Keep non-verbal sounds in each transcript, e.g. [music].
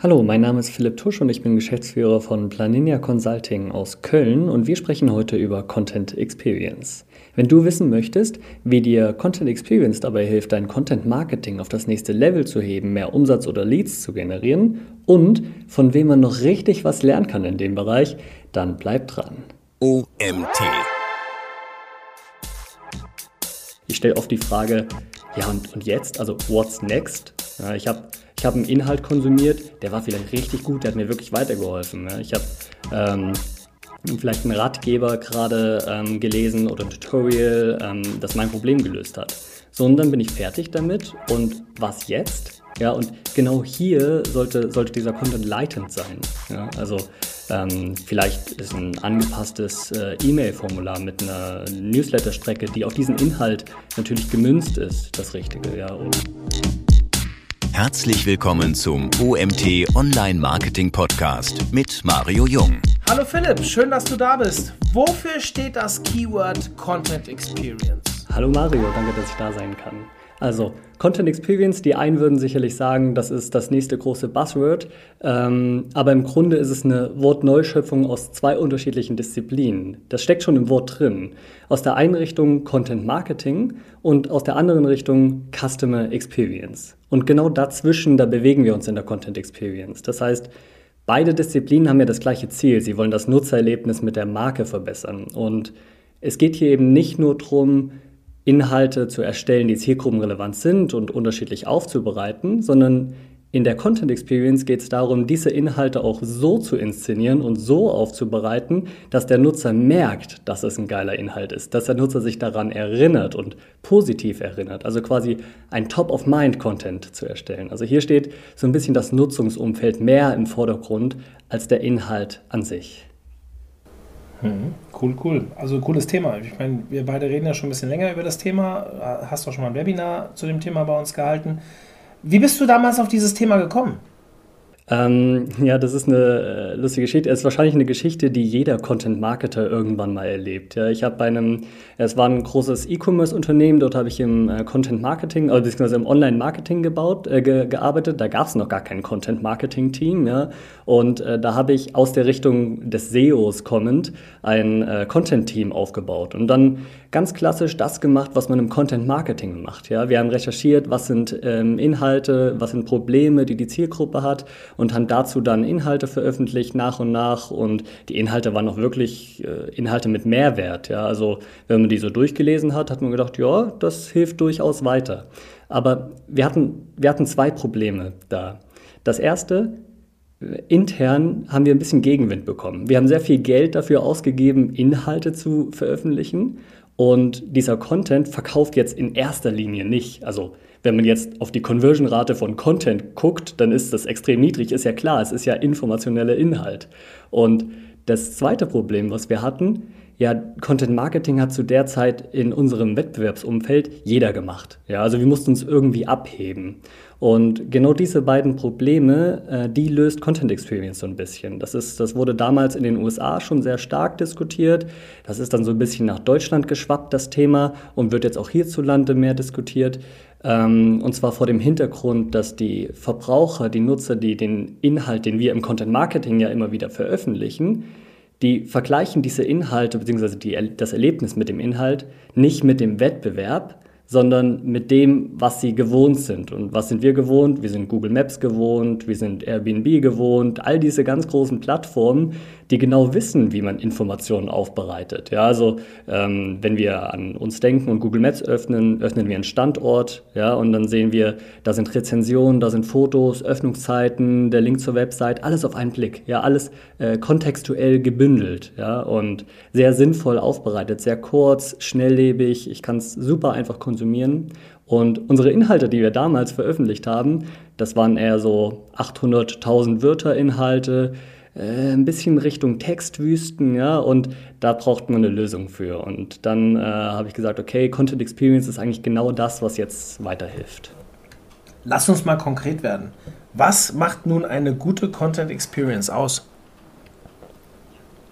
Hallo, mein Name ist Philipp Tusch und ich bin Geschäftsführer von Planinia Consulting aus Köln und wir sprechen heute über Content Experience. Wenn du wissen möchtest, wie dir Content Experience dabei hilft, dein Content Marketing auf das nächste Level zu heben, mehr Umsatz oder Leads zu generieren und von wem man noch richtig was lernen kann in dem Bereich, dann bleib dran. OMT. Ich stelle oft die Frage, ja und, und jetzt? Also what's next? Ja, ich habe ich hab einen Inhalt konsumiert, der war vielleicht richtig gut, der hat mir wirklich weitergeholfen. Ja. Ich habe ähm, vielleicht einen Ratgeber gerade ähm, gelesen oder ein Tutorial, ähm, das mein Problem gelöst hat. So, und dann bin ich fertig damit. Und was jetzt? Ja, und genau hier sollte, sollte dieser Content leitend sein. Ja, also ähm, vielleicht ist ein angepasstes äh, E-Mail-Formular mit einer Newsletter-Strecke, die auf diesen Inhalt natürlich gemünzt ist, das Richtige. Ja, und Herzlich willkommen zum OMT Online Marketing Podcast mit Mario Jung. Hallo Philipp, schön, dass du da bist. Wofür steht das Keyword Content Experience? Hallo Mario, danke, dass ich da sein kann. Also, Content Experience, die einen würden sicherlich sagen, das ist das nächste große Buzzword, ähm, aber im Grunde ist es eine Wortneuschöpfung aus zwei unterschiedlichen Disziplinen. Das steckt schon im Wort drin. Aus der einen Richtung Content Marketing und aus der anderen Richtung Customer Experience. Und genau dazwischen, da bewegen wir uns in der Content Experience. Das heißt, beide Disziplinen haben ja das gleiche Ziel. Sie wollen das Nutzererlebnis mit der Marke verbessern. Und es geht hier eben nicht nur darum, Inhalte zu erstellen, die zielgruppenrelevant sind und unterschiedlich aufzubereiten, sondern in der Content Experience geht es darum, diese Inhalte auch so zu inszenieren und so aufzubereiten, dass der Nutzer merkt, dass es ein geiler Inhalt ist, dass der Nutzer sich daran erinnert und positiv erinnert. Also quasi ein Top-of-Mind-Content zu erstellen. Also hier steht so ein bisschen das Nutzungsumfeld mehr im Vordergrund als der Inhalt an sich. Mhm. Cool, cool. Also cooles Thema. Ich meine, wir beide reden ja schon ein bisschen länger über das Thema. Hast du auch schon mal ein Webinar zu dem Thema bei uns gehalten. Wie bist du damals auf dieses Thema gekommen? Ähm, ja, das ist eine äh, lustige Geschichte. Es ist wahrscheinlich eine Geschichte, die jeder Content-Marketer irgendwann mal erlebt. Ja, ich habe bei einem, es war ein großes E-Commerce-Unternehmen, dort habe ich im äh, Content-Marketing, also beziehungsweise im Online-Marketing gebaut, äh, ge gearbeitet. Da gab es noch gar kein Content-Marketing-Team. Ja, und äh, da habe ich aus der Richtung des SEOs kommend ein äh, Content-Team aufgebaut und dann ganz klassisch das gemacht, was man im Content-Marketing macht. Ja, wir haben recherchiert, was sind ähm, Inhalte, was sind Probleme, die die Zielgruppe hat und haben dazu dann Inhalte veröffentlicht nach und nach und die Inhalte waren auch wirklich äh, Inhalte mit Mehrwert. Ja? Also wenn man die so durchgelesen hat, hat man gedacht, ja, das hilft durchaus weiter. Aber wir hatten, wir hatten zwei Probleme da. Das erste, intern haben wir ein bisschen Gegenwind bekommen. Wir haben sehr viel Geld dafür ausgegeben, Inhalte zu veröffentlichen und dieser Content verkauft jetzt in erster Linie nicht. Also wenn man jetzt auf die Conversion-Rate von Content guckt, dann ist das extrem niedrig, ist ja klar, es ist ja informationeller Inhalt. Und das zweite Problem, was wir hatten, ja, Content Marketing hat zu der Zeit in unserem Wettbewerbsumfeld jeder gemacht. Ja, also wir mussten uns irgendwie abheben. Und genau diese beiden Probleme, äh, die löst Content Experience so ein bisschen. Das, ist, das wurde damals in den USA schon sehr stark diskutiert. Das ist dann so ein bisschen nach Deutschland geschwappt, das Thema, und wird jetzt auch hierzulande mehr diskutiert. Ähm, und zwar vor dem Hintergrund, dass die Verbraucher, die Nutzer, die den Inhalt, den wir im Content Marketing ja immer wieder veröffentlichen, die vergleichen diese Inhalte bzw. das Erlebnis mit dem Inhalt nicht mit dem Wettbewerb, sondern mit dem, was sie gewohnt sind. Und was sind wir gewohnt? Wir sind Google Maps gewohnt, wir sind Airbnb gewohnt, all diese ganz großen Plattformen, die genau wissen, wie man Informationen aufbereitet. Ja, also ähm, wenn wir an uns denken und Google Maps öffnen, öffnen wir einen Standort, ja, und dann sehen wir, da sind Rezensionen, da sind Fotos, Öffnungszeiten, der Link zur Website, alles auf einen Blick, ja, alles äh, kontextuell gebündelt, ja, und sehr sinnvoll aufbereitet, sehr kurz, schnelllebig, ich kann es super einfach konsumieren. Und unsere Inhalte, die wir damals veröffentlicht haben, das waren eher so 800.000 Wörter Inhalte, äh, ein bisschen Richtung Textwüsten, ja, und da braucht man eine Lösung für. Und dann äh, habe ich gesagt, okay, Content Experience ist eigentlich genau das, was jetzt weiterhilft. Lass uns mal konkret werden. Was macht nun eine gute Content Experience aus?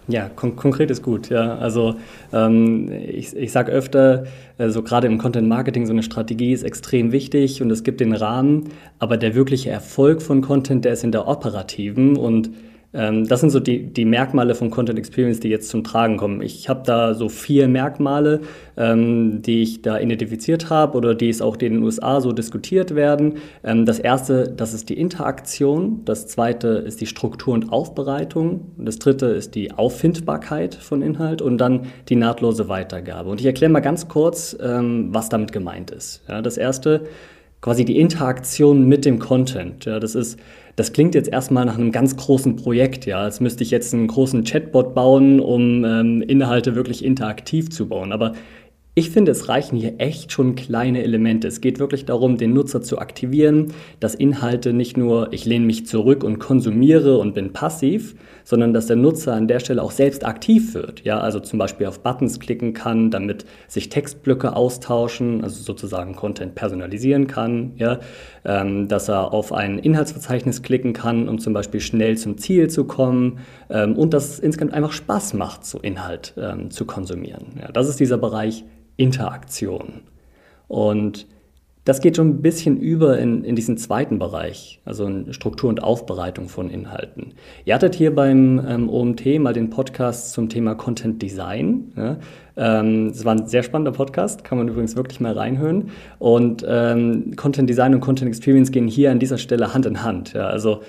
Ja, kon konkret ist gut. Ja, also ähm, ich, ich sage öfter, also gerade im Content Marketing so eine Strategie ist extrem wichtig und es gibt den Rahmen, aber der wirkliche Erfolg von Content, der ist in der operativen und das sind so die, die Merkmale von Content Experience, die jetzt zum Tragen kommen. Ich habe da so vier Merkmale, ähm, die ich da identifiziert habe oder die es auch in den USA so diskutiert werden. Ähm, das erste, das ist die Interaktion. Das zweite ist die Struktur und Aufbereitung. Das dritte ist die Auffindbarkeit von Inhalt und dann die nahtlose Weitergabe. Und ich erkläre mal ganz kurz, ähm, was damit gemeint ist. Ja, das erste, quasi die Interaktion mit dem Content. Ja, das ist das klingt jetzt erstmal nach einem ganz großen Projekt, ja, als müsste ich jetzt einen großen Chatbot bauen, um ähm, Inhalte wirklich interaktiv zu bauen. Aber ich finde, es reichen hier echt schon kleine Elemente. Es geht wirklich darum, den Nutzer zu aktivieren, dass Inhalte nicht nur, ich lehne mich zurück und konsumiere und bin passiv, sondern dass der Nutzer an der Stelle auch selbst aktiv wird. Ja, also zum Beispiel auf Buttons klicken kann, damit sich Textblöcke austauschen, also sozusagen Content personalisieren kann. Ja, ähm, dass er auf ein Inhaltsverzeichnis klicken kann, um zum Beispiel schnell zum Ziel zu kommen ähm, und dass es insgesamt einfach Spaß macht, so Inhalt ähm, zu konsumieren. Ja, das ist dieser Bereich Interaktion. Und das geht schon ein bisschen über in, in diesen zweiten Bereich, also in Struktur und Aufbereitung von Inhalten. Ihr hattet hier beim ähm, OMT mal den Podcast zum Thema Content Design. Ja? Ähm, das war ein sehr spannender Podcast, kann man übrigens wirklich mal reinhören. Und ähm, Content Design und Content Experience gehen hier an dieser Stelle Hand in Hand. Ja? Also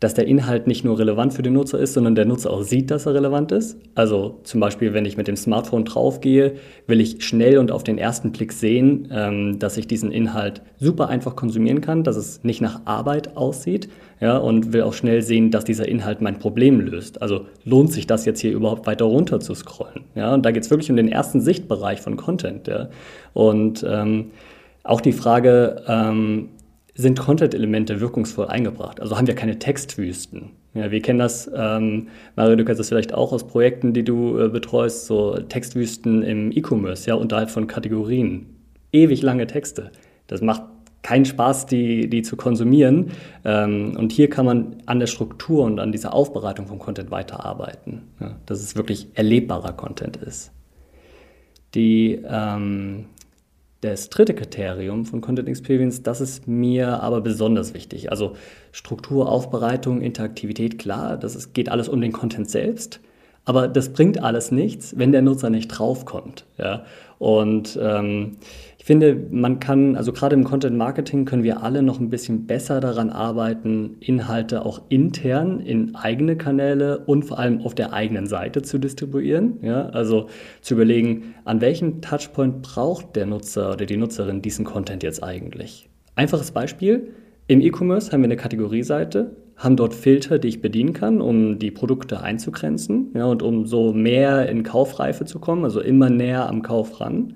dass der Inhalt nicht nur relevant für den Nutzer ist, sondern der Nutzer auch sieht, dass er relevant ist. Also zum Beispiel, wenn ich mit dem Smartphone draufgehe, will ich schnell und auf den ersten Blick sehen, ähm, dass ich diesen Inhalt super einfach konsumieren kann, dass es nicht nach Arbeit aussieht ja, und will auch schnell sehen, dass dieser Inhalt mein Problem löst. Also lohnt sich das jetzt hier überhaupt weiter runter zu scrollen. Ja? Und da geht es wirklich um den ersten Sichtbereich von Content. Ja? Und ähm, auch die Frage, ähm, sind Content-Elemente wirkungsvoll eingebracht. Also haben wir keine Textwüsten. Ja, wir kennen das, ähm, Mario, du kennst das vielleicht auch aus Projekten, die du äh, betreust, so Textwüsten im E-Commerce, ja, unterhalb von Kategorien. Ewig lange Texte. Das macht keinen Spaß, die, die zu konsumieren. Ähm, und hier kann man an der Struktur und an dieser Aufbereitung von Content weiterarbeiten, ja, dass es wirklich erlebbarer Content ist. Die ähm, das dritte Kriterium von Content Experience, das ist mir aber besonders wichtig. Also Struktur, Aufbereitung, Interaktivität, klar, das ist, geht alles um den Content selbst. Aber das bringt alles nichts, wenn der Nutzer nicht draufkommt. Ja? Und ähm, finde, man kann, also gerade im Content Marketing können wir alle noch ein bisschen besser daran arbeiten, Inhalte auch intern in eigene Kanäle und vor allem auf der eigenen Seite zu distribuieren. Ja? Also zu überlegen, an welchem Touchpoint braucht der Nutzer oder die Nutzerin diesen Content jetzt eigentlich. Einfaches Beispiel. Im E-Commerce haben wir eine Kategorieseite, haben dort Filter, die ich bedienen kann, um die Produkte einzugrenzen ja, und um so mehr in Kaufreife zu kommen, also immer näher am Kauf ran.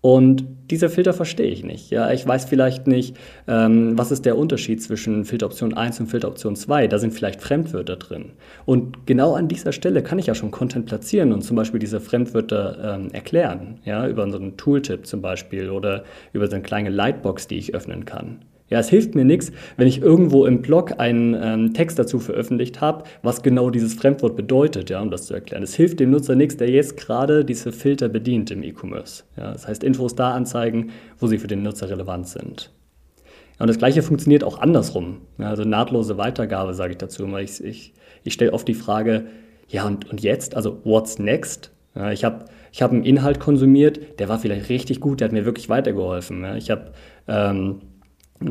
Und diese Filter verstehe ich nicht. Ja, ich weiß vielleicht nicht, ähm, was ist der Unterschied zwischen Filteroption 1 und Filteroption 2. Da sind vielleicht Fremdwörter drin. Und genau an dieser Stelle kann ich ja schon Content platzieren und zum Beispiel diese Fremdwörter ähm, erklären. Ja, über so einen Tooltip zum Beispiel oder über so eine kleine Lightbox, die ich öffnen kann. Ja, es hilft mir nichts, wenn ich irgendwo im Blog einen ähm, Text dazu veröffentlicht habe, was genau dieses Fremdwort bedeutet, ja, um das zu erklären. Es hilft dem Nutzer nichts, der jetzt gerade diese Filter bedient im E-Commerce. Ja, das heißt, Infos da anzeigen, wo sie für den Nutzer relevant sind. Ja, und das Gleiche funktioniert auch andersrum. Ja, also nahtlose Weitergabe sage ich dazu immer. Ich, ich, ich stelle oft die Frage, ja, und, und jetzt? Also, what's next? Ja, ich habe ich hab einen Inhalt konsumiert, der war vielleicht richtig gut, der hat mir wirklich weitergeholfen. Ja, ich habe ähm,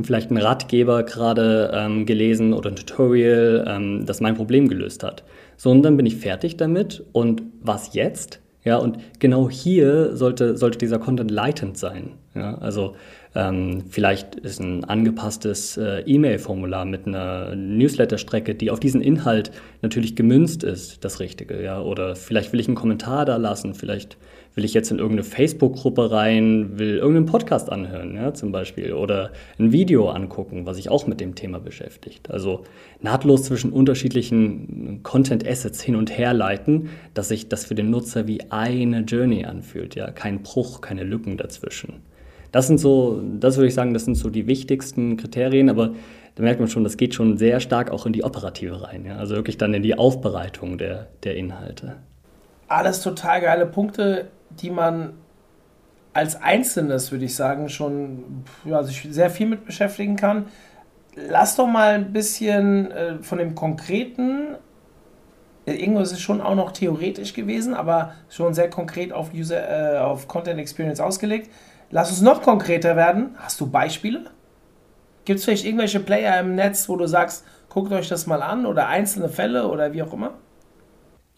vielleicht einen Ratgeber gerade ähm, gelesen oder ein Tutorial, ähm, das mein Problem gelöst hat. So, und dann bin ich fertig damit und was jetzt? Ja, und genau hier sollte, sollte dieser Content leitend sein. Ja, also ähm, vielleicht ist ein angepasstes äh, E-Mail-Formular mit einer Newsletter-Strecke, die auf diesen Inhalt natürlich gemünzt ist, das Richtige. Ja? Oder vielleicht will ich einen Kommentar da lassen, vielleicht will ich jetzt in irgendeine Facebook-Gruppe rein, will irgendeinen Podcast anhören, ja, zum Beispiel, oder ein Video angucken, was sich auch mit dem Thema beschäftigt. Also nahtlos zwischen unterschiedlichen Content-Assets hin und her leiten, dass sich das für den Nutzer wie eine Journey anfühlt, ja, kein Bruch, keine Lücken dazwischen. Das sind so, das würde ich sagen, das sind so die wichtigsten Kriterien, aber da merkt man schon, das geht schon sehr stark auch in die Operative rein, ja, also wirklich dann in die Aufbereitung der, der Inhalte. alles total geile Punkte, die man als Einzelnes, würde ich sagen, schon ja, sich sehr viel mit beschäftigen kann. Lass doch mal ein bisschen äh, von dem Konkreten, äh, irgendwo ist es schon auch noch theoretisch gewesen, aber schon sehr konkret auf, User, äh, auf Content Experience ausgelegt. Lass uns noch konkreter werden. Hast du Beispiele? Gibt es vielleicht irgendwelche Player im Netz, wo du sagst, guckt euch das mal an oder einzelne Fälle oder wie auch immer?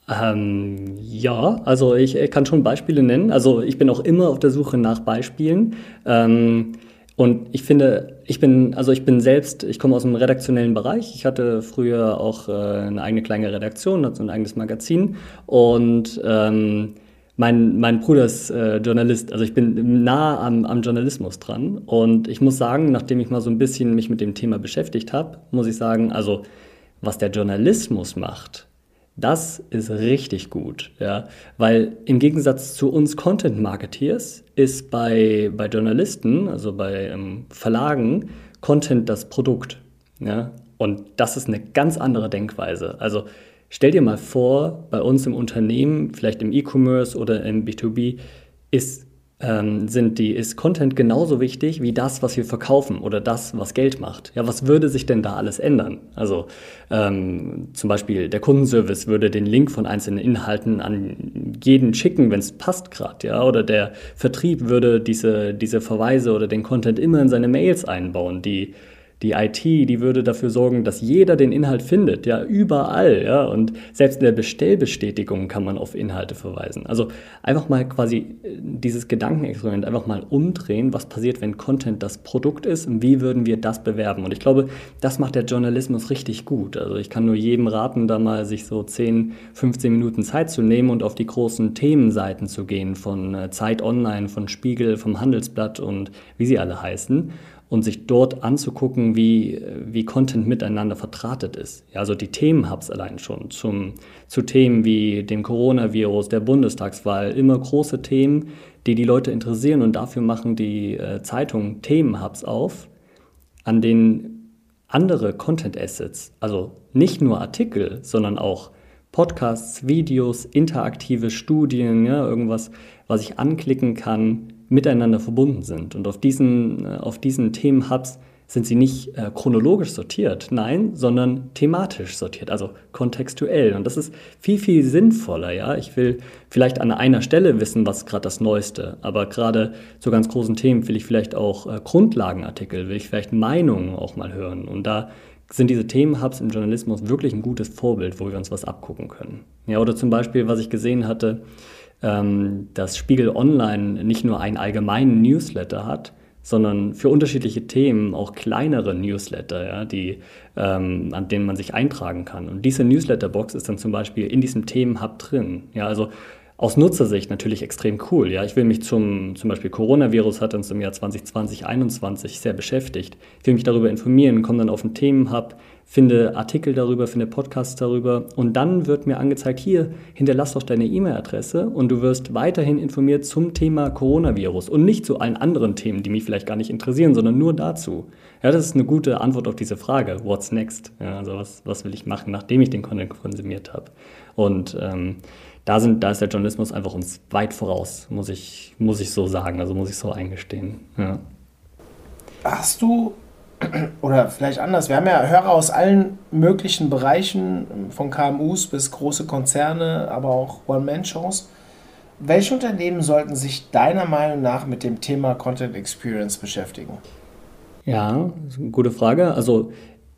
Ähm, ja, also ich, kann schon Beispiele nennen. Also ich bin auch immer auf der Suche nach Beispielen. Ähm, und ich finde, ich bin, also ich bin selbst, ich komme aus dem redaktionellen Bereich. Ich hatte früher auch äh, eine eigene kleine Redaktion, hatte so ein eigenes Magazin. Und ähm, mein, mein Bruder ist äh, Journalist, also ich bin nah am, am Journalismus dran. Und ich muss sagen, nachdem ich mal so ein bisschen mich mit dem Thema beschäftigt habe, muss ich sagen, also was der Journalismus macht, das ist richtig gut, ja, weil im Gegensatz zu uns Content Marketeers ist bei, bei Journalisten, also bei ähm, Verlagen, Content das Produkt, ja, und das ist eine ganz andere Denkweise. Also stell dir mal vor, bei uns im Unternehmen, vielleicht im E-Commerce oder im B2B, ist ähm, sind die, ist Content genauso wichtig wie das, was wir verkaufen oder das, was Geld macht. Ja, was würde sich denn da alles ändern? Also ähm, zum Beispiel der Kundenservice würde den Link von einzelnen Inhalten an jeden schicken, wenn es passt gerade, ja, oder der Vertrieb würde diese, diese Verweise oder den Content immer in seine Mails einbauen, die die IT, die würde dafür sorgen, dass jeder den Inhalt findet, ja, überall, ja, und selbst in der Bestellbestätigung kann man auf Inhalte verweisen. Also einfach mal quasi äh, dieses Gedankenexperiment einfach mal umdrehen, was passiert, wenn Content das Produkt ist und wie würden wir das bewerben? Und ich glaube, das macht der Journalismus richtig gut. Also ich kann nur jedem raten, da mal sich so 10, 15 Minuten Zeit zu nehmen und auf die großen Themenseiten zu gehen von äh, Zeit Online, von Spiegel, vom Handelsblatt und wie sie alle heißen und sich dort anzugucken, wie, wie Content miteinander vertratet ist. Ja, also die Themenhubs allein schon zum, zu Themen wie dem Coronavirus, der Bundestagswahl, immer große Themen, die die Leute interessieren und dafür machen die äh, Zeitungen Themenhubs auf, an denen andere Content Assets, also nicht nur Artikel, sondern auch Podcasts, Videos, interaktive Studien, ja, irgendwas, was ich anklicken kann, miteinander verbunden sind. Und auf diesen, äh, auf diesen Themenhubs sind sie nicht äh, chronologisch sortiert, nein, sondern thematisch sortiert, also kontextuell. Und das ist viel, viel sinnvoller. Ja? Ich will vielleicht an einer Stelle wissen, was gerade das Neueste, aber gerade zu ganz großen Themen will ich vielleicht auch äh, Grundlagenartikel, will ich vielleicht Meinungen auch mal hören. Und da sind diese Themenhubs im Journalismus wirklich ein gutes Vorbild, wo wir uns was abgucken können. Ja, oder zum Beispiel, was ich gesehen hatte, ähm, dass Spiegel Online nicht nur einen allgemeinen Newsletter hat, sondern für unterschiedliche Themen auch kleinere Newsletter, ja, die, ähm, an denen man sich eintragen kann. Und diese Newsletterbox ist dann zum Beispiel in diesem Themenhub drin. Ja, also aus Nutzersicht natürlich extrem cool. Ja, ich will mich zum, zum Beispiel Coronavirus hat uns im Jahr 2020, 2021 sehr beschäftigt. Ich will mich darüber informieren, komme dann auf den Themenhub, finde Artikel darüber, finde Podcasts darüber und dann wird mir angezeigt, hier, hinterlass doch deine E-Mail-Adresse und du wirst weiterhin informiert zum Thema Coronavirus und nicht zu allen anderen Themen, die mich vielleicht gar nicht interessieren, sondern nur dazu. Ja, das ist eine gute Antwort auf diese Frage, what's next? Ja, also was, was will ich machen, nachdem ich den Content konsumiert habe? Und ähm, da, sind, da ist der Journalismus einfach uns weit voraus, muss ich, muss ich so sagen, also muss ich so eingestehen. Ja. Hast du [clears throat] oder vielleicht anders, wir haben ja Hörer aus allen möglichen Bereichen, von KMUs bis große Konzerne, aber auch One-Man-Shows. Welche Unternehmen sollten sich deiner Meinung nach mit dem Thema Content Experience beschäftigen? Ja, gute Frage. Also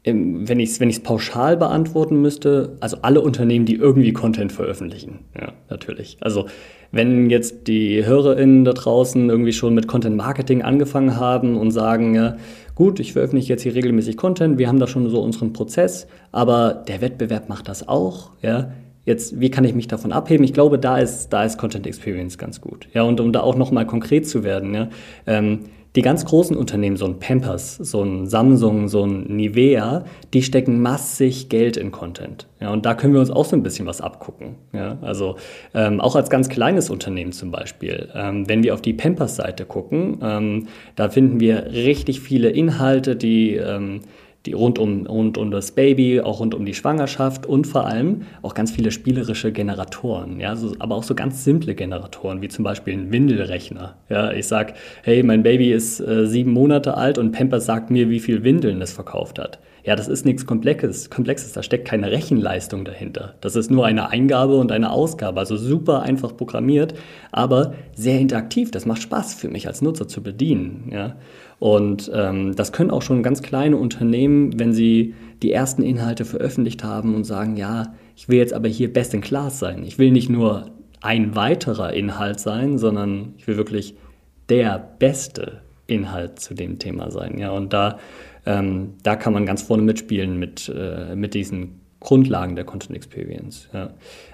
wenn ich es wenn pauschal beantworten müsste, also alle Unternehmen, die irgendwie Content veröffentlichen, ja, natürlich. Also wenn jetzt die HörerInnen da draußen irgendwie schon mit Content Marketing angefangen haben und sagen, ja, gut, ich veröffentliche jetzt hier regelmäßig Content, wir haben da schon so unseren Prozess, aber der Wettbewerb macht das auch, ja. Jetzt, wie kann ich mich davon abheben? Ich glaube, da ist, da ist Content Experience ganz gut. Ja, und um da auch nochmal konkret zu werden, ja, ähm, die ganz großen Unternehmen, so ein Pampers, so ein Samsung, so ein Nivea, die stecken massig Geld in Content. Ja, und da können wir uns auch so ein bisschen was abgucken. Ja, also ähm, auch als ganz kleines Unternehmen zum Beispiel. Ähm, wenn wir auf die Pampers-Seite gucken, ähm, da finden wir richtig viele Inhalte, die ähm, die rund um, rund um das Baby, auch rund um die Schwangerschaft und vor allem auch ganz viele spielerische Generatoren, ja, so, aber auch so ganz simple Generatoren, wie zum Beispiel ein Windelrechner. Ja, ich sage, hey, mein Baby ist äh, sieben Monate alt und Pampers sagt mir, wie viel Windeln es verkauft hat. Ja, das ist nichts Komplexes, Komplexes, da steckt keine Rechenleistung dahinter. Das ist nur eine Eingabe und eine Ausgabe, also super einfach programmiert, aber sehr interaktiv. Das macht Spaß für mich als Nutzer zu bedienen. Ja. Und ähm, das können auch schon ganz kleine Unternehmen, wenn sie die ersten Inhalte veröffentlicht haben und sagen, ja, ich will jetzt aber hier best in class sein. Ich will nicht nur ein weiterer Inhalt sein, sondern ich will wirklich der beste Inhalt zu dem Thema sein. Ja, und da ähm, da kann man ganz vorne mitspielen mit, äh, mit diesen Grundlagen der Content Experience. Ja.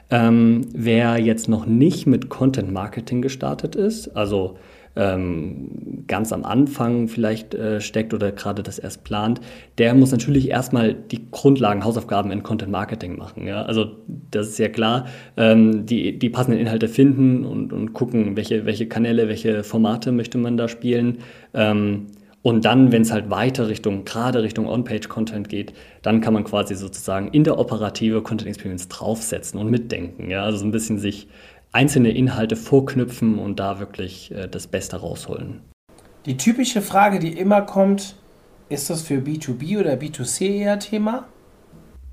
Ähm, wer jetzt noch nicht mit Content Marketing gestartet ist, also ähm, ganz am Anfang vielleicht äh, steckt oder gerade das erst plant, der muss natürlich erstmal die Grundlagen, Hausaufgaben in Content Marketing machen. Ja? Also das ist ja klar, ähm, die, die passenden Inhalte finden und, und gucken, welche, welche Kanäle, welche Formate möchte man da spielen. Und dann, wenn es halt weiter Richtung, gerade Richtung On-Page-Content geht, dann kann man quasi sozusagen in der operative Content Experience draufsetzen und mitdenken. Ja? Also so ein bisschen sich einzelne Inhalte vorknüpfen und da wirklich äh, das Beste rausholen. Die typische Frage, die immer kommt, ist das für B2B oder B2C eher Thema?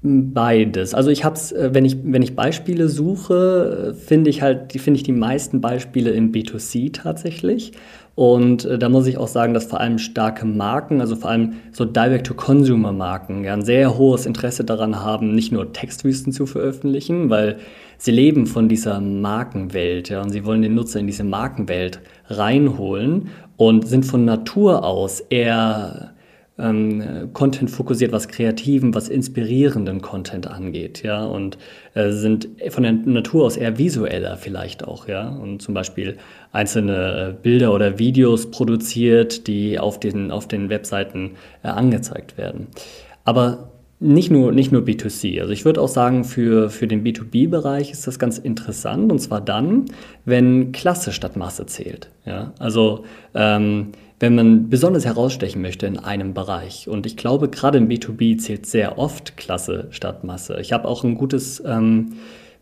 Beides. Also ich habe es, äh, wenn ich, wenn ich Beispiele suche, äh, finde ich halt, finde ich die meisten Beispiele im B2C tatsächlich. Und äh, da muss ich auch sagen, dass vor allem starke Marken, also vor allem so Direct-to-Consumer-Marken, ja, ein sehr hohes Interesse daran haben, nicht nur Textwüsten zu veröffentlichen, weil sie leben von dieser Markenwelt ja, und sie wollen den Nutzer in diese Markenwelt reinholen und sind von Natur aus eher ähm, Content fokussiert, was kreativen, was inspirierenden Content angeht, ja, und äh, sind von der Natur aus eher visueller vielleicht auch, ja, und zum Beispiel einzelne äh, Bilder oder Videos produziert, die auf den, auf den Webseiten äh, angezeigt werden. Aber nicht nur, nicht nur B2C. Also ich würde auch sagen, für, für den B2B-Bereich ist das ganz interessant. Und zwar dann, wenn Klasse statt Masse zählt. Ja? Also ähm, wenn man besonders herausstechen möchte in einem Bereich. Und ich glaube, gerade im B2B zählt sehr oft Klasse statt Masse. Ich habe auch ein gutes ähm,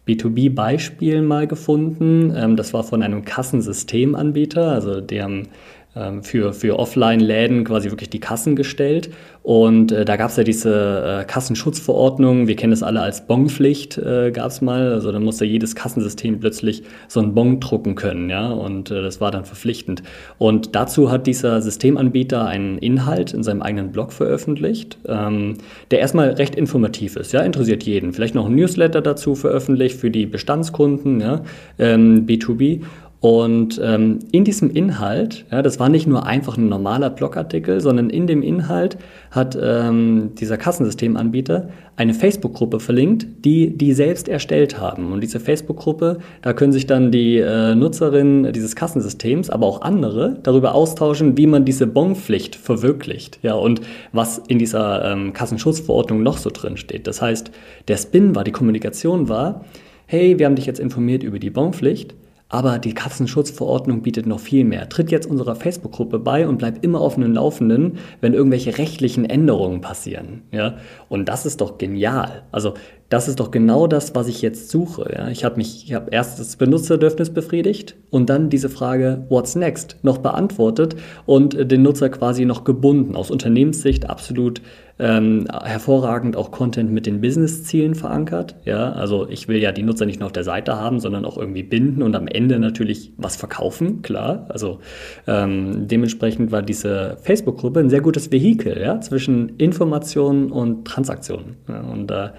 B2B-Beispiel mal gefunden. Ähm, das war von einem Kassensystemanbieter. Also die haben ähm, für, für Offline-Läden quasi wirklich die Kassen gestellt. Und äh, da gab es ja diese äh, Kassenschutzverordnung, wir kennen das alle als Bonpflicht, äh, gab es mal. Also da musste jedes Kassensystem plötzlich so einen Bon drucken können, ja, und äh, das war dann verpflichtend. Und dazu hat dieser Systemanbieter einen Inhalt in seinem eigenen Blog veröffentlicht, ähm, der erstmal recht informativ ist, ja, interessiert jeden. Vielleicht noch ein Newsletter dazu veröffentlicht für die Bestandskunden, ja, ähm, B2B. Und ähm, in diesem Inhalt, ja, das war nicht nur einfach ein normaler Blogartikel, sondern in dem Inhalt hat ähm, dieser Kassensystemanbieter eine Facebook-Gruppe verlinkt, die die selbst erstellt haben. Und diese Facebook-Gruppe, da können sich dann die äh, Nutzerinnen dieses Kassensystems, aber auch andere, darüber austauschen, wie man diese Bonpflicht verwirklicht. Ja, und was in dieser ähm, Kassenschutzverordnung noch so drin steht. Das heißt, der Spin war, die Kommunikation war, hey, wir haben dich jetzt informiert über die Bonpflicht aber die Katzenschutzverordnung bietet noch viel mehr. Tritt jetzt unserer Facebook-Gruppe bei und bleib immer auf dem Laufenden, wenn irgendwelche rechtlichen Änderungen passieren. Ja? Und das ist doch genial. Also das ist doch genau das, was ich jetzt suche. Ja? Ich habe mich, ich habe erst das Benutzerbedürfnis befriedigt und dann diese Frage What's next noch beantwortet und den Nutzer quasi noch gebunden. Aus Unternehmenssicht absolut ähm, hervorragend auch Content mit den Business-Zielen verankert. Ja? Also ich will ja die Nutzer nicht nur auf der Seite haben, sondern auch irgendwie binden und am Ende natürlich was verkaufen, klar. Also ähm, dementsprechend war diese Facebook-Gruppe ein sehr gutes Vehikel ja? zwischen Informationen und Transaktionen. Ja? Und da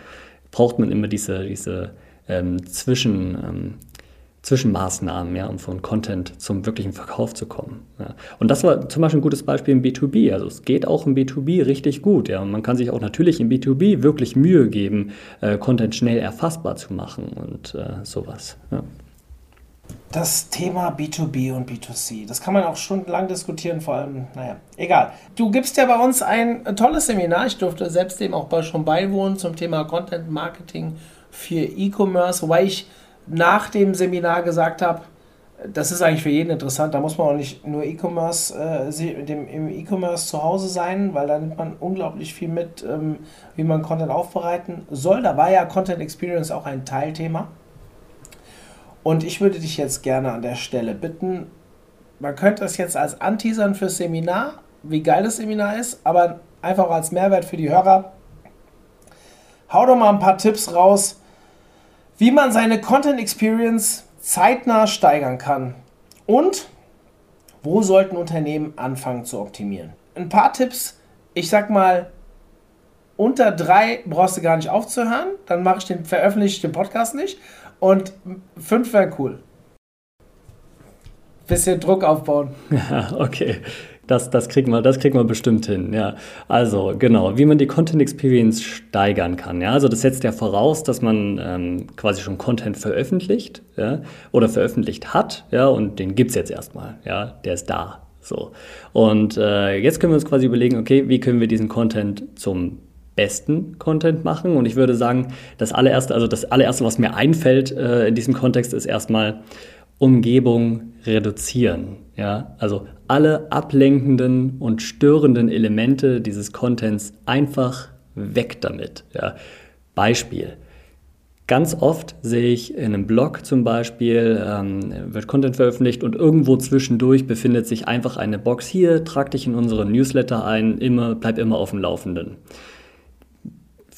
braucht man immer diese, diese ähm, Zwischen, ähm, Zwischenmaßnahmen, ja, um von Content zum wirklichen Verkauf zu kommen. Ja. Und das war zum Beispiel ein gutes Beispiel im B2B. Also es geht auch im B2B richtig gut. Ja. Und man kann sich auch natürlich im B2B wirklich Mühe geben, äh, Content schnell erfassbar zu machen und äh, sowas. Ja das Thema B2B und B2C. Das kann man auch stundenlang diskutieren, vor allem, naja, egal. Du gibst ja bei uns ein tolles Seminar, ich durfte selbst dem auch schon beiwohnen zum Thema Content Marketing für E-Commerce, wobei ich nach dem Seminar gesagt habe, das ist eigentlich für jeden interessant. Da muss man auch nicht nur E-Commerce, äh, dem, im E-Commerce zu Hause sein, weil da nimmt man unglaublich viel mit, ähm, wie man Content aufbereiten soll. Da war ja Content Experience auch ein Teilthema. Und ich würde dich jetzt gerne an der Stelle bitten, man könnte das jetzt als Anteasern fürs Seminar, wie geil das Seminar ist, aber einfach als Mehrwert für die Hörer. Hau doch mal ein paar Tipps raus, wie man seine Content Experience zeitnah steigern kann und wo sollten Unternehmen anfangen zu optimieren. Ein paar Tipps, ich sag mal, unter drei brauchst du gar nicht aufzuhören, dann mache ich den, veröffentliche ich den Podcast nicht und fünf wäre cool. Bisschen Druck aufbauen. Ja, [laughs] okay. Das, das, kriegt man, das kriegt man bestimmt hin, ja. Also, genau, wie man die Content Experience steigern kann. Ja? Also, das setzt ja voraus, dass man ähm, quasi schon Content veröffentlicht ja? oder veröffentlicht hat, ja, und den gibt es jetzt erstmal, ja, der ist da. So. Und äh, jetzt können wir uns quasi überlegen, okay, wie können wir diesen Content zum besten Content machen? Und ich würde sagen, das allererste, also das allererste, was mir einfällt äh, in diesem Kontext, ist erstmal Umgebung reduzieren. Ja? Also alle ablenkenden und störenden Elemente dieses Contents einfach weg damit. Ja? Beispiel. Ganz oft sehe ich in einem Blog zum Beispiel, ähm, wird Content veröffentlicht und irgendwo zwischendurch befindet sich einfach eine Box. Hier, trag dich in unsere Newsletter ein, immer, bleib immer auf dem Laufenden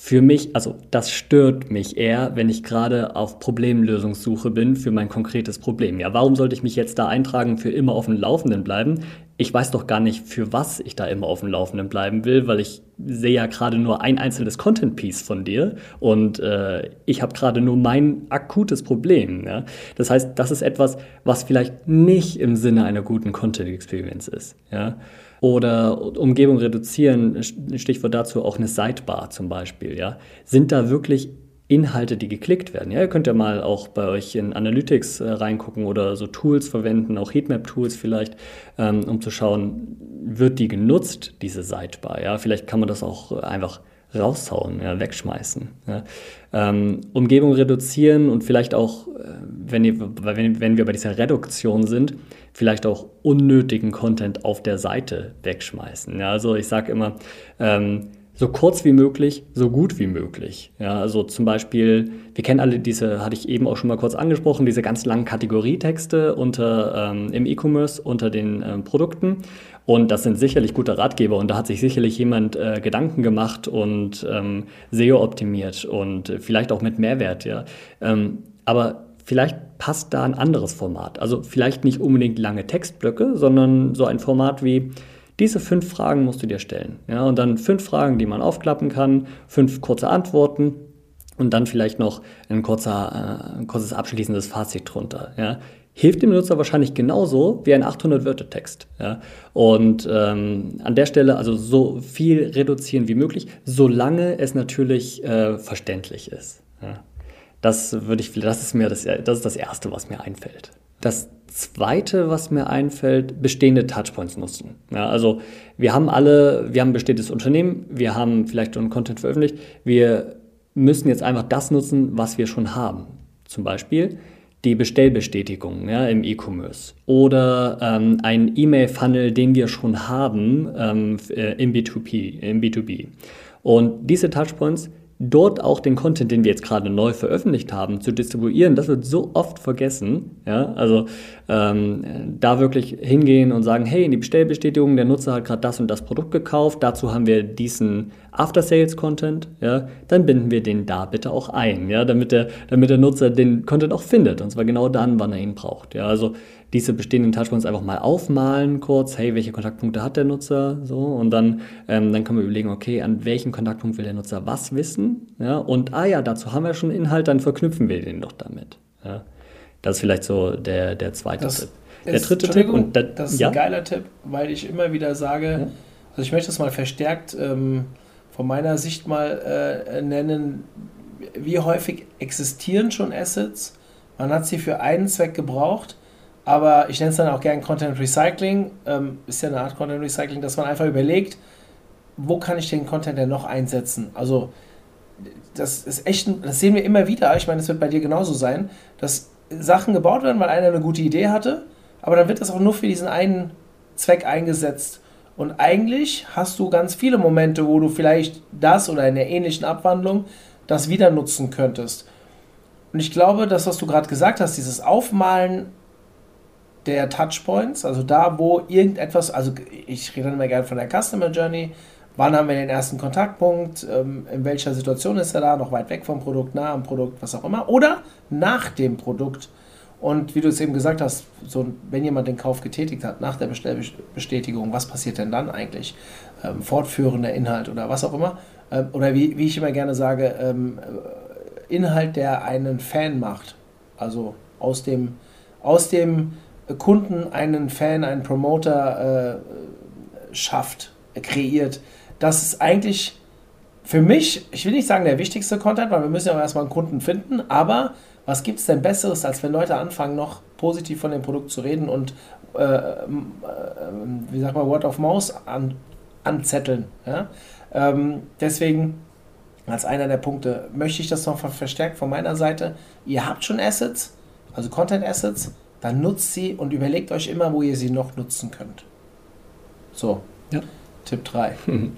für mich, also das stört mich eher, wenn ich gerade auf Problemlösungssuche bin für mein konkretes Problem. Ja, warum sollte ich mich jetzt da eintragen für immer auf dem Laufenden bleiben? Ich weiß doch gar nicht, für was ich da immer auf dem Laufenden bleiben will, weil ich sehe ja gerade nur ein einzelnes Content-Piece von dir und äh, ich habe gerade nur mein akutes Problem. Ja? Das heißt, das ist etwas, was vielleicht nicht im Sinne einer guten Content-Experience ist. Ja? Oder Umgebung reduzieren, Stichwort dazu auch eine Sidebar zum Beispiel. Ja? Sind da wirklich Inhalte, die geklickt werden. Ja, ihr könnt ja mal auch bei euch in Analytics äh, reingucken oder so Tools verwenden, auch Heatmap-Tools vielleicht, ähm, um zu schauen, wird die genutzt, diese Sidebar. Ja, vielleicht kann man das auch einfach raushauen, ja, wegschmeißen. Ja. Ähm, Umgebung reduzieren und vielleicht auch, äh, wenn, ihr, wenn, wenn wir bei dieser Reduktion sind, vielleicht auch unnötigen Content auf der Seite wegschmeißen. Ja, also ich sage immer, ähm, so kurz wie möglich, so gut wie möglich. Ja, also zum Beispiel, wir kennen alle diese, hatte ich eben auch schon mal kurz angesprochen, diese ganz langen Kategorietexte unter, ähm, im E-Commerce unter den ähm, Produkten. Und das sind sicherlich gute Ratgeber und da hat sich sicherlich jemand äh, Gedanken gemacht und ähm, SEO optimiert und vielleicht auch mit Mehrwert. Ja. Ähm, aber vielleicht passt da ein anderes Format. Also vielleicht nicht unbedingt lange Textblöcke, sondern so ein Format wie diese fünf Fragen musst du dir stellen. Ja, und dann fünf Fragen, die man aufklappen kann, fünf kurze Antworten und dann vielleicht noch ein, kurzer, äh, ein kurzes abschließendes Fazit drunter. Ja. Hilft dem Nutzer wahrscheinlich genauso wie ein 800-Wörter-Text. Ja. Und ähm, an der Stelle also so viel reduzieren wie möglich, solange es natürlich äh, verständlich ist. Ja. Das würde ich, das ist mir das, das ist das Erste, was mir einfällt. Das Zweite, was mir einfällt, bestehende Touchpoints nutzen. Ja, also wir haben alle, wir haben ein bestehendes Unternehmen, wir haben vielleicht schon Content veröffentlicht, wir müssen jetzt einfach das nutzen, was wir schon haben. Zum Beispiel die Bestellbestätigung ja, im E-Commerce oder ähm, ein E-Mail-Funnel, den wir schon haben ähm, äh, im B2B, im B2B. Und diese Touchpoints dort auch den Content, den wir jetzt gerade neu veröffentlicht haben, zu distribuieren, das wird so oft vergessen. Ja? Also ähm, da wirklich hingehen und sagen, hey, in die Bestellbestätigung, der Nutzer hat gerade das und das Produkt gekauft, dazu haben wir diesen After-Sales-Content, ja? dann binden wir den da bitte auch ein, ja? damit, der, damit der Nutzer den Content auch findet, und zwar genau dann, wann er ihn braucht. Ja? Also diese bestehenden Touchpoints einfach mal aufmalen kurz, hey, welche Kontaktpunkte hat der Nutzer, so, und dann, ähm, dann kann man überlegen, okay, an welchem Kontaktpunkt will der Nutzer was wissen, ja, und ah ja, dazu haben wir schon Inhalt, dann verknüpfen wir den doch damit, ja. Das ist vielleicht so der, der zweite das Tipp. Der ist, dritte Tipp, und da, das ist ja? ein geiler Tipp, weil ich immer wieder sage, ja. also ich möchte das mal verstärkt ähm, von meiner Sicht mal äh, nennen, wie häufig existieren schon Assets, man hat sie für einen Zweck gebraucht, aber ich nenne es dann auch gerne Content Recycling. Ähm, ist ja eine Art Content Recycling, dass man einfach überlegt, wo kann ich den Content denn noch einsetzen? Also, das ist echt, das sehen wir immer wieder. Ich meine, das wird bei dir genauso sein, dass Sachen gebaut werden, weil einer eine gute Idee hatte, aber dann wird das auch nur für diesen einen Zweck eingesetzt. Und eigentlich hast du ganz viele Momente, wo du vielleicht das oder in der ähnlichen Abwandlung das wieder nutzen könntest. Und ich glaube, das, was du gerade gesagt hast, dieses Aufmalen der Touchpoints, also da, wo irgendetwas, also ich rede immer gerne von der Customer Journey, wann haben wir den ersten Kontaktpunkt, ähm, in welcher Situation ist er da, noch weit weg vom Produkt, nah am Produkt, was auch immer, oder nach dem Produkt. Und wie du es eben gesagt hast, so, wenn jemand den Kauf getätigt hat, nach der Bestellbestätigung, was passiert denn dann eigentlich? Ähm, fortführender Inhalt oder was auch immer. Ähm, oder wie, wie ich immer gerne sage, ähm, Inhalt, der einen Fan macht. Also aus dem, aus dem Kunden einen Fan, einen Promoter äh, schafft, kreiert. Das ist eigentlich für mich, ich will nicht sagen der wichtigste Content, weil wir müssen ja erstmal einen Kunden finden, aber was gibt es denn Besseres, als wenn Leute anfangen, noch positiv von dem Produkt zu reden und, äh, äh, wie sagt man, Word of Mouse an, anzetteln. Ja? Ähm, deswegen, als einer der Punkte, möchte ich das noch verstärkt von meiner Seite. Ihr habt schon Assets, also Content Assets, dann nutzt sie und überlegt euch immer, wo ihr sie noch nutzen könnt. So, ja. Tipp 3. [laughs]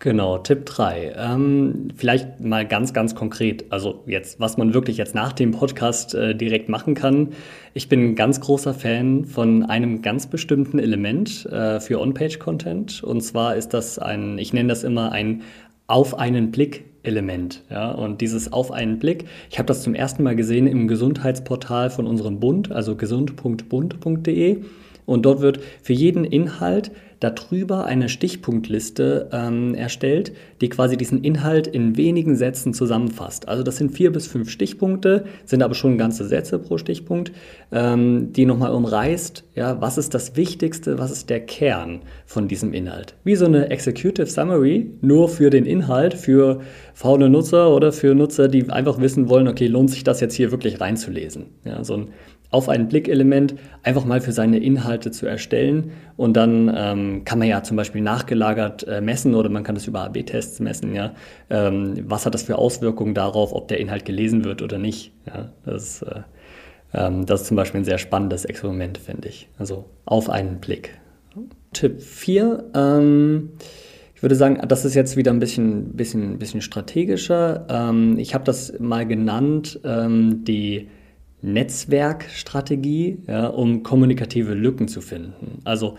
Genau, Tipp 3. Ähm, vielleicht mal ganz, ganz konkret. Also jetzt, was man wirklich jetzt nach dem Podcast äh, direkt machen kann. Ich bin ein ganz großer Fan von einem ganz bestimmten Element äh, für On-Page-Content. Und zwar ist das ein, ich nenne das immer ein Auf einen Blick Element. Ja? Und dieses Auf einen Blick, ich habe das zum ersten Mal gesehen im Gesundheitsportal von unserem Bund, also gesund.bund.de. Und dort wird für jeden Inhalt darüber eine Stichpunktliste ähm, erstellt, die quasi diesen Inhalt in wenigen Sätzen zusammenfasst. Also das sind vier bis fünf Stichpunkte, sind aber schon ganze Sätze pro Stichpunkt, ähm, die nochmal umreißt, ja, was ist das Wichtigste, was ist der Kern von diesem Inhalt. Wie so eine Executive Summary, nur für den Inhalt, für faule Nutzer oder für Nutzer, die einfach wissen wollen, okay, lohnt sich das jetzt hier wirklich reinzulesen. Ja, so ein auf ein Blickelement einfach mal für seine Inhalte zu erstellen. Und dann ähm, kann man ja zum Beispiel nachgelagert äh, messen oder man kann das über AB-Tests messen. Ja? Ähm, was hat das für Auswirkungen darauf, ob der Inhalt gelesen wird oder nicht? Ja? Das, äh, ähm, das ist zum Beispiel ein sehr spannendes Experiment, finde ich. Also auf einen Blick. Tipp 4. Ähm, ich würde sagen, das ist jetzt wieder ein bisschen, bisschen, bisschen strategischer. Ähm, ich habe das mal genannt, ähm, die Netzwerkstrategie, ja, um kommunikative Lücken zu finden. Also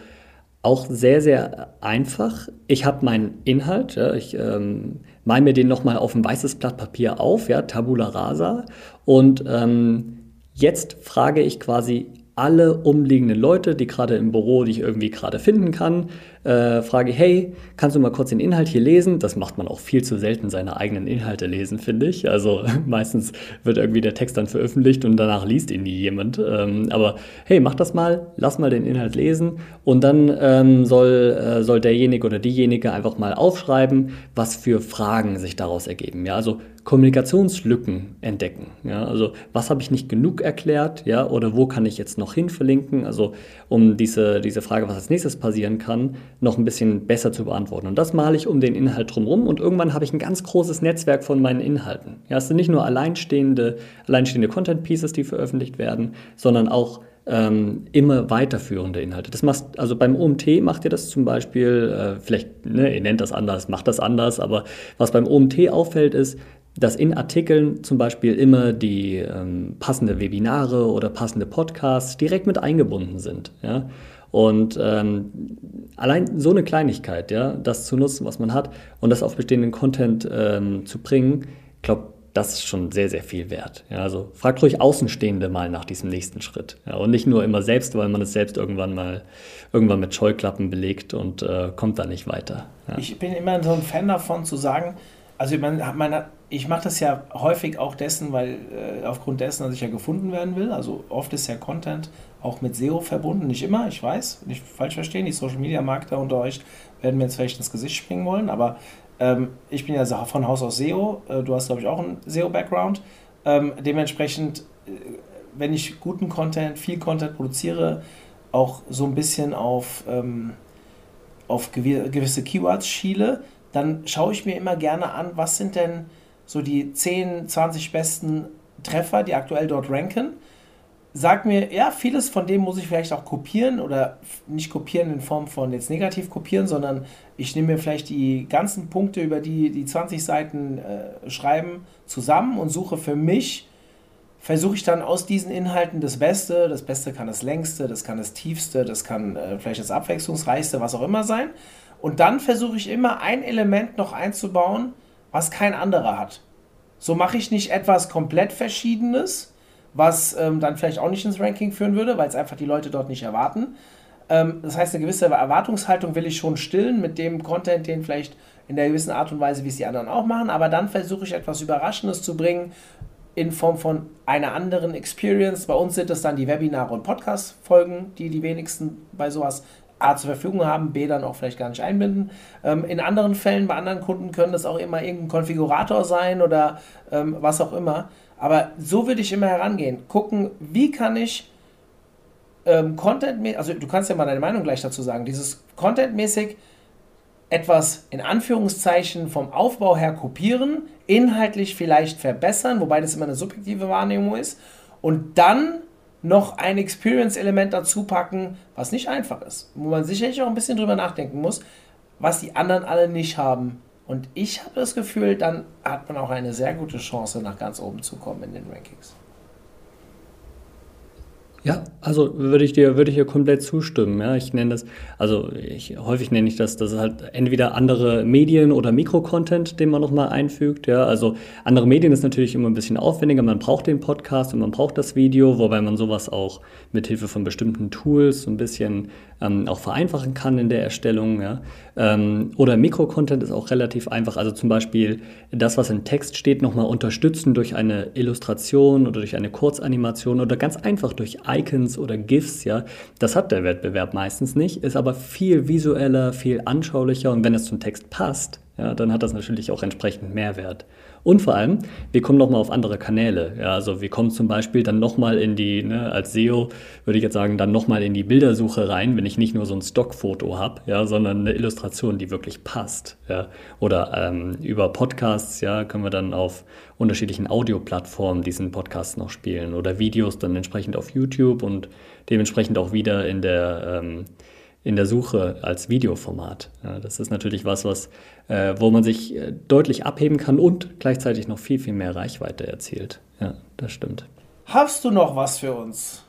auch sehr, sehr einfach. Ich habe meinen Inhalt, ja, ich ähm, mal mir den nochmal auf ein weißes Blatt Papier auf, ja, Tabula rasa. Und ähm, jetzt frage ich quasi alle umliegenden Leute, die gerade im Büro, die ich irgendwie gerade finden kann, äh, frage, hey, kannst du mal kurz den Inhalt hier lesen? Das macht man auch viel zu selten, seine eigenen Inhalte lesen, finde ich. Also [laughs] meistens wird irgendwie der Text dann veröffentlicht und danach liest ihn nie jemand. Ähm, aber hey, mach das mal, lass mal den Inhalt lesen und dann ähm, soll, äh, soll derjenige oder diejenige einfach mal aufschreiben, was für Fragen sich daraus ergeben. Ja, also Kommunikationslücken entdecken. Ja, also was habe ich nicht genug erklärt, ja, oder wo kann ich jetzt noch hin verlinken? Also um diese, diese Frage, was als nächstes passieren kann, noch ein bisschen besser zu beantworten. Und das male ich um den Inhalt drumherum und irgendwann habe ich ein ganz großes Netzwerk von meinen Inhalten. Ja, es sind nicht nur alleinstehende, alleinstehende Content Pieces, die veröffentlicht werden, sondern auch ähm, immer weiterführende Inhalte. Das machst, also beim OMT macht ihr das zum Beispiel, äh, vielleicht, ne, ihr nennt das anders, macht das anders, aber was beim OMT auffällt, ist, dass in Artikeln zum Beispiel immer die ähm, passende Webinare oder passende Podcasts direkt mit eingebunden sind. Ja? Und ähm, allein so eine Kleinigkeit, ja, das zu nutzen, was man hat und das auf bestehenden Content ähm, zu bringen, ich glaube, das ist schon sehr, sehr viel wert. Ja, also fragt ruhig Außenstehende mal nach diesem nächsten Schritt. Ja, und nicht nur immer selbst, weil man es selbst irgendwann mal irgendwann mit Scheuklappen belegt und äh, kommt da nicht weiter. Ja. Ich bin immer so ein Fan davon zu sagen, also man, man, ich mache das ja häufig auch dessen, weil äh, aufgrund dessen, dass ich ja gefunden werden will. Also oft ist ja Content auch mit SEO verbunden, nicht immer, ich weiß, nicht falsch verstehen, die Social Media Marketer unter euch werden mir jetzt vielleicht ins Gesicht springen wollen, aber ähm, ich bin ja von Haus aus SEO, äh, du hast glaube ich auch einen SEO-Background. Ähm, dementsprechend, äh, wenn ich guten Content, viel Content produziere, auch so ein bisschen auf, ähm, auf gewisse Keywords schiele, dann schaue ich mir immer gerne an, was sind denn so die 10, 20 besten Treffer, die aktuell dort ranken. sag mir, ja, vieles von dem muss ich vielleicht auch kopieren oder nicht kopieren in Form von jetzt negativ kopieren, sondern ich nehme mir vielleicht die ganzen Punkte, über die die 20 Seiten äh, schreiben, zusammen und suche für mich, versuche ich dann aus diesen Inhalten das Beste, das Beste kann das längste, das kann das tiefste, das kann äh, vielleicht das abwechslungsreichste, was auch immer sein. Und dann versuche ich immer ein Element noch einzubauen, was kein anderer hat. So mache ich nicht etwas komplett Verschiedenes, was ähm, dann vielleicht auch nicht ins Ranking führen würde, weil es einfach die Leute dort nicht erwarten. Ähm, das heißt, eine gewisse Erwartungshaltung will ich schon stillen mit dem Content, den vielleicht in der gewissen Art und Weise, wie es die anderen auch machen, aber dann versuche ich etwas Überraschendes zu bringen in Form von einer anderen Experience. Bei uns sind es dann die Webinare und Podcast-Folgen, die die wenigsten bei sowas A zur Verfügung haben, B dann auch vielleicht gar nicht einbinden. Ähm, in anderen Fällen, bei anderen Kunden können das auch immer irgendein Konfigurator sein oder ähm, was auch immer. Aber so würde ich immer herangehen. Gucken, wie kann ich ähm, Content, also du kannst ja mal deine Meinung gleich dazu sagen, dieses Content-mäßig etwas in Anführungszeichen vom Aufbau her kopieren, inhaltlich vielleicht verbessern, wobei das immer eine subjektive Wahrnehmung ist, und dann noch ein Experience-Element dazu packen, was nicht einfach ist, wo man sicherlich auch ein bisschen drüber nachdenken muss, was die anderen alle nicht haben. Und ich habe das Gefühl, dann hat man auch eine sehr gute Chance, nach ganz oben zu kommen in den Rankings. Ja, also würde ich dir, würde ich dir komplett zustimmen. Ja, ich nenne das, also ich, häufig nenne ich das, das ist halt entweder andere Medien oder Mikrocontent, den man nochmal einfügt. Ja, also andere Medien ist natürlich immer ein bisschen aufwendiger. Man braucht den Podcast und man braucht das Video, wobei man sowas auch mit Hilfe von bestimmten Tools so ein bisschen ähm, auch vereinfachen kann in der Erstellung. Ja. Ähm, oder Mikrocontent ist auch relativ einfach. Also zum Beispiel das, was im Text steht, nochmal unterstützen durch eine Illustration oder durch eine Kurzanimation oder ganz einfach durch Icons oder GIFs. Ja. Das hat der Wettbewerb meistens nicht, ist aber viel visueller, viel anschaulicher und wenn es zum Text passt, ja, dann hat das natürlich auch entsprechend Mehrwert. Und vor allem, wir kommen nochmal auf andere Kanäle. Ja, also wir kommen zum Beispiel dann nochmal in die, ne, als SEO würde ich jetzt sagen, dann nochmal in die Bildersuche rein, wenn ich nicht nur so ein Stockfoto habe, ja, sondern eine Illustration, die wirklich passt. Ja. Oder ähm, über Podcasts, ja, können wir dann auf unterschiedlichen Audioplattformen diesen Podcast noch spielen. Oder Videos dann entsprechend auf YouTube und dementsprechend auch wieder in der ähm, in der Suche als Videoformat. Ja, das ist natürlich was, was, äh, wo man sich äh, deutlich abheben kann und gleichzeitig noch viel, viel mehr Reichweite erzielt. Ja, das stimmt. Hast du noch was für uns?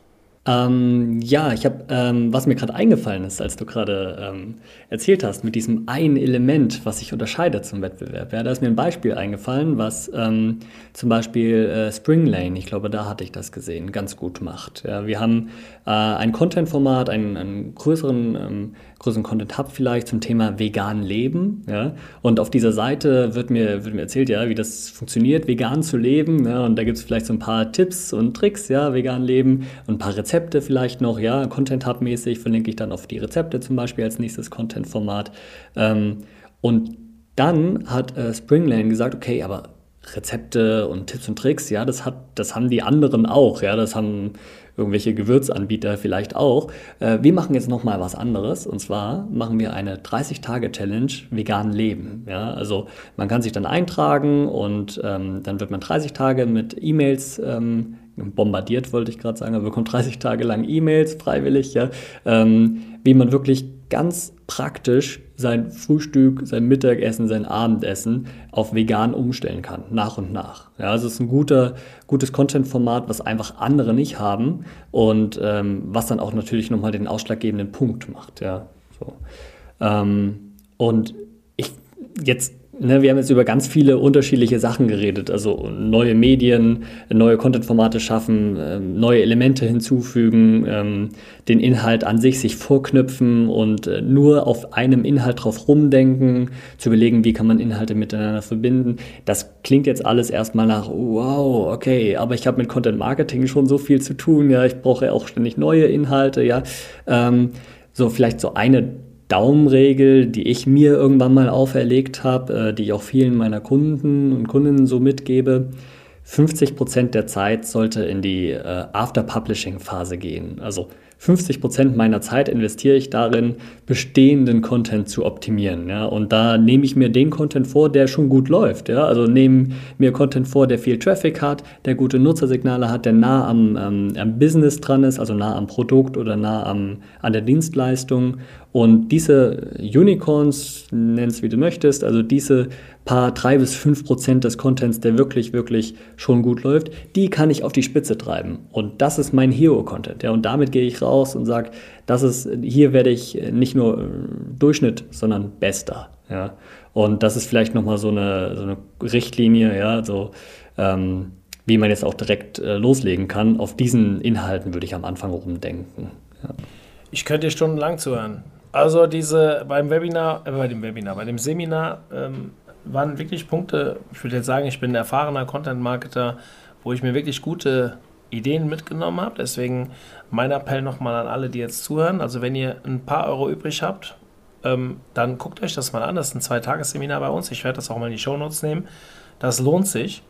Ähm, ja, ich habe, ähm, was mir gerade eingefallen ist, als du gerade ähm, erzählt hast, mit diesem einen Element, was sich unterscheidet zum Wettbewerb. Ja, da ist mir ein Beispiel eingefallen, was ähm, zum Beispiel äh, Spring Lane, ich glaube, da hatte ich das gesehen, ganz gut macht. Ja, wir haben äh, ein Content-Format, einen, einen größeren ähm, größeren Content Hub vielleicht zum Thema vegan leben. Ja? Und auf dieser Seite wird mir, wird mir erzählt, ja, wie das funktioniert, vegan zu leben. Ja? Und da gibt es vielleicht so ein paar Tipps und Tricks, ja, vegan leben und ein paar Rezepte vielleicht noch, ja, Content Hub mäßig verlinke ich dann auf die Rezepte zum Beispiel als nächstes Content-Format. Ähm, und dann hat äh, Springlane gesagt, okay, aber Rezepte und Tipps und Tricks, ja, das hat, das haben die anderen auch, ja, das haben irgendwelche Gewürzanbieter vielleicht auch. Äh, wir machen jetzt nochmal was anderes und zwar machen wir eine 30-Tage-Challenge vegan leben. Ja, also man kann sich dann eintragen und ähm, dann wird man 30 Tage mit E-Mails ähm, bombardiert, wollte ich gerade sagen, aber bekommt 30 Tage lang E-Mails freiwillig, ja, ähm, wie man wirklich ganz praktisch sein Frühstück, sein Mittagessen, sein Abendessen auf vegan umstellen kann, nach und nach. Ja, also es ist ein guter, gutes Content-Format, was einfach andere nicht haben und ähm, was dann auch natürlich nochmal den ausschlaggebenden Punkt macht. Ja, so. Ähm, und ich jetzt ne, wir haben jetzt über ganz viele unterschiedliche Sachen geredet, also neue Medien, neue Content-Formate schaffen, ähm, neue Elemente hinzufügen, ähm, den Inhalt an sich sich vorknüpfen und äh, nur auf einem Inhalt drauf rumdenken, zu überlegen, wie kann man Inhalte miteinander verbinden. Das klingt jetzt alles erstmal nach, wow, okay, aber ich habe mit Content Marketing schon so viel zu tun, ja, ich brauche auch ständig neue Inhalte, ja. Ähm, so vielleicht so eine Daumenregel, die ich mir irgendwann mal auferlegt habe, äh, die ich auch vielen meiner Kunden und Kundinnen so mitgebe. 50 Prozent der Zeit sollte in die äh, After-Publishing-Phase gehen. Also 50 Prozent meiner Zeit investiere ich darin, bestehenden Content zu optimieren. Ja? Und da nehme ich mir den Content vor, der schon gut läuft. Ja? Also nehme mir Content vor, der viel Traffic hat, der gute Nutzersignale hat, der nah am, ähm, am Business dran ist, also nah am Produkt oder nah am, an der Dienstleistung. Und diese Unicorns, nenn es wie du möchtest, also diese paar drei bis fünf Prozent des Contents, der wirklich, wirklich schon gut läuft, die kann ich auf die Spitze treiben. Und das ist mein Hero-Content. Ja, und damit gehe ich raus und sage, das ist, hier werde ich nicht nur Durchschnitt, sondern Bester. Ja. Und das ist vielleicht nochmal so eine, so eine Richtlinie, ja, so ähm, wie man jetzt auch direkt äh, loslegen kann. Auf diesen Inhalten würde ich am Anfang rumdenken. Ja. Ich könnte dir stundenlang zuhören. Also diese beim Webinar, äh, bei dem Webinar, bei dem Seminar ähm, waren wirklich Punkte, ich würde jetzt sagen, ich bin ein erfahrener Content-Marketer, wo ich mir wirklich gute Ideen mitgenommen habe. Deswegen mein Appell nochmal an alle, die jetzt zuhören. Also wenn ihr ein paar Euro übrig habt, ähm, dann guckt euch das mal an. Das ist ein Zwei-Tages-Seminar bei uns. Ich werde das auch mal in die Shownotes nehmen. Das lohnt sich,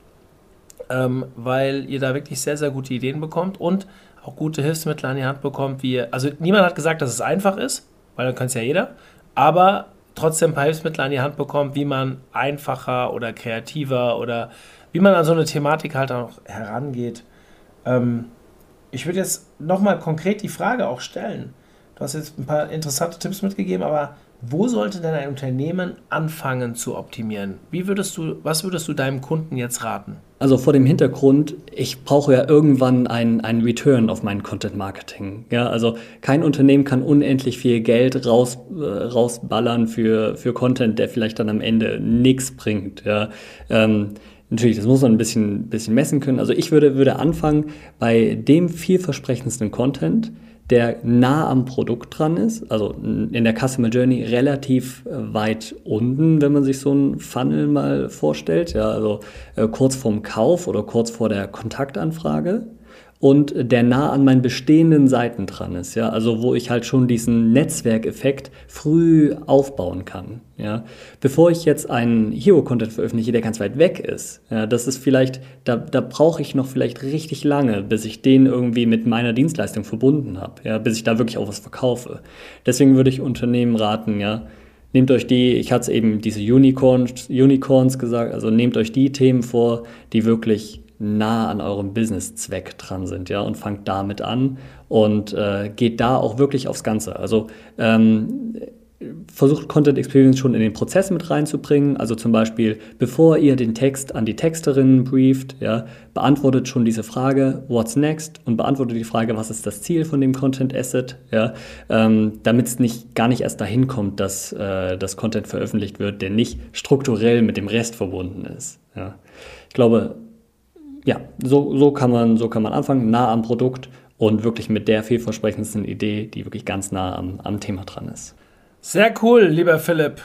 ähm, weil ihr da wirklich sehr, sehr gute Ideen bekommt und auch gute Hilfsmittel an die Hand bekommt. Wie ihr, also niemand hat gesagt, dass es einfach ist, weil dann kann es ja jeder. Aber trotzdem ein paar Hilfsmittel an die Hand bekommt, wie man einfacher oder kreativer oder wie man an so eine Thematik halt auch herangeht. Ähm, ich würde jetzt nochmal konkret die Frage auch stellen. Du hast jetzt ein paar interessante Tipps mitgegeben, aber wo sollte denn ein Unternehmen anfangen zu optimieren? Wie würdest du, was würdest du deinem Kunden jetzt raten? Also vor dem Hintergrund, ich brauche ja irgendwann einen, einen Return auf mein Content Marketing. Ja, also kein Unternehmen kann unendlich viel Geld raus, äh, rausballern für, für Content, der vielleicht dann am Ende nichts bringt. Ja, ähm, Natürlich, das muss man ein bisschen, bisschen messen können. Also ich würde, würde anfangen bei dem vielversprechendsten Content, der nah am Produkt dran ist, also in der Customer Journey relativ äh, weit unten, wenn man sich so einen Funnel mal vorstellt, ja, also äh, kurz vorm Kauf oder kurz vor der Kontaktanfrage und der nah an meinen bestehenden Seiten dran ist, ja, also wo ich halt schon diesen Netzwerkeffekt früh aufbauen kann, ja. Bevor ich jetzt einen Hero-Content veröffentliche, der ganz weit weg ist, ja, das ist vielleicht, da, da brauche ich noch vielleicht richtig lange, bis ich den irgendwie mit meiner Dienstleistung verbunden habe, ja, bis ich da wirklich auch was verkaufe. Deswegen würde ich Unternehmen raten, ja, nehmt euch die, ich hatte es eben diese Unicorns, Unicorns gesagt, also nehmt euch die Themen vor, die wirklich nah an eurem Business-Zweck dran sind, ja, und fangt damit an und äh, geht da auch wirklich aufs Ganze. Also ähm, versucht Content Experience schon in den Prozess mit reinzubringen. Also zum Beispiel, bevor ihr den Text an die Texterin brieft, ja, beantwortet schon diese Frage, what's next? Und beantwortet die Frage, was ist das Ziel von dem Content Asset? Ja, ähm, damit es nicht, gar nicht erst dahin kommt, dass äh, das Content veröffentlicht wird, der nicht strukturell mit dem Rest verbunden ist. Ja. Ich glaube, ja, so, so, kann man, so kann man anfangen, nah am Produkt und wirklich mit der vielversprechendsten Idee, die wirklich ganz nah am, am Thema dran ist. Sehr cool, lieber Philipp.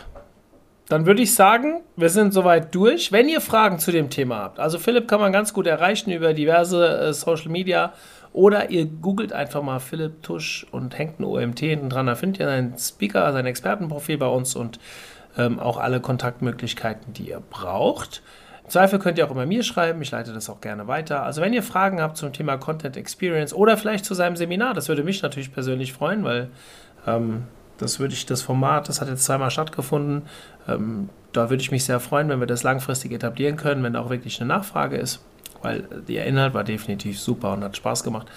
Dann würde ich sagen, wir sind soweit durch. Wenn ihr Fragen zu dem Thema habt, also Philipp kann man ganz gut erreichen über diverse äh, Social Media oder ihr googelt einfach mal Philipp Tusch und hängt ein OMT hinten dran. Da findet ihr seinen Speaker, sein Expertenprofil bei uns und ähm, auch alle Kontaktmöglichkeiten, die ihr braucht. Im Zweifel könnt ihr auch immer mir schreiben, ich leite das auch gerne weiter. Also wenn ihr Fragen habt zum Thema Content Experience oder vielleicht zu seinem Seminar, das würde mich natürlich persönlich freuen, weil ähm, das würde ich, das Format, das hat jetzt zweimal stattgefunden. Ähm, da würde ich mich sehr freuen, wenn wir das langfristig etablieren können, wenn da auch wirklich eine Nachfrage ist, weil der Inhalt war definitiv super und hat Spaß gemacht.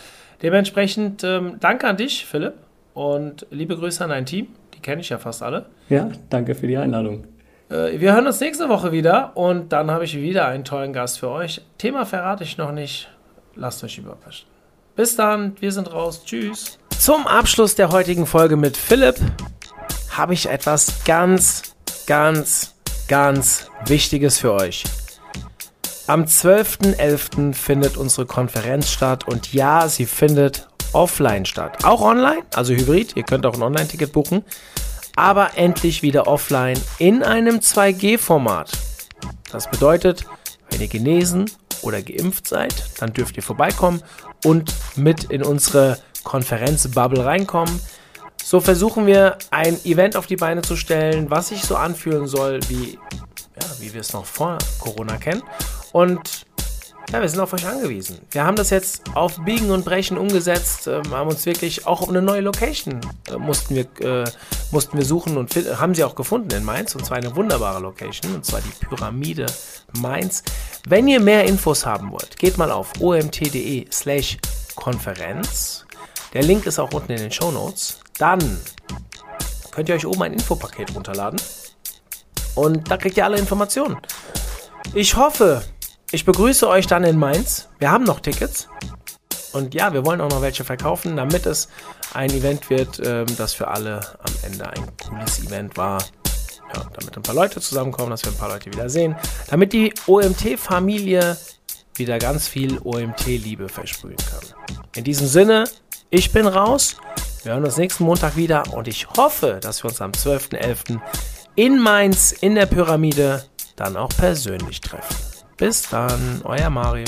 Dementsprechend ähm, danke an dich, Philipp, und liebe Grüße an dein Team. Die kenne ich ja fast alle. Ja, danke für die Einladung. Äh, wir hören uns nächste Woche wieder und dann habe ich wieder einen tollen Gast für euch. Thema verrate ich noch nicht. Lasst euch überraschen. Bis dann, wir sind raus. Tschüss. Zum Abschluss der heutigen Folge mit Philipp habe ich etwas ganz, ganz, ganz Wichtiges für euch. Am 12.11. findet unsere Konferenz statt und ja, sie findet offline statt. Auch online, also hybrid. Ihr könnt auch ein Online-Ticket buchen aber endlich wieder offline in einem 2G-Format. Das bedeutet, wenn ihr genesen oder geimpft seid, dann dürft ihr vorbeikommen und mit in unsere Konferenzbubble reinkommen. So versuchen wir ein Event auf die Beine zu stellen, was sich so anfühlen soll, wie, ja, wie wir es noch vor Corona kennen. Und Ja, wir sind auf euch angewiesen. Wir haben das jetzt auf Biegen und Brechen umgesetzt, äh, haben uns wirklich auch eine neue Location äh, mussten, wir, äh, mussten wir suchen und haben sie auch gefunden in Mainz und zwar eine wunderbare Location und zwar die Pyramide Mainz. Wenn ihr mehr Infos haben wollt, geht mal auf omt.de slash Konferenz. Der Link ist auch unten in den Show Notes. Dann könnt ihr euch oben ein Infopaket runterladen und da kriegt ihr alle Informationen. Ich hoffe, ich begrüße euch dann in Mainz. Wir haben noch Tickets. Und ja, wir wollen auch noch welche verkaufen, damit es ein Event wird, ähm, das für alle am Ende ein cooles Event war. Ja, damit ein paar Leute zusammenkommen, dass wir ein paar Leute wieder sehen. Damit die OMT-Familie wieder ganz viel OMT-Liebe versprühen kann. In diesem Sinne, ich bin raus. Wir hören uns nächsten Montag wieder und ich hoffe, dass wir uns am 12.11. in Mainz in der Pyramide dann auch persönlich treffen. Bis dann, euer Mario.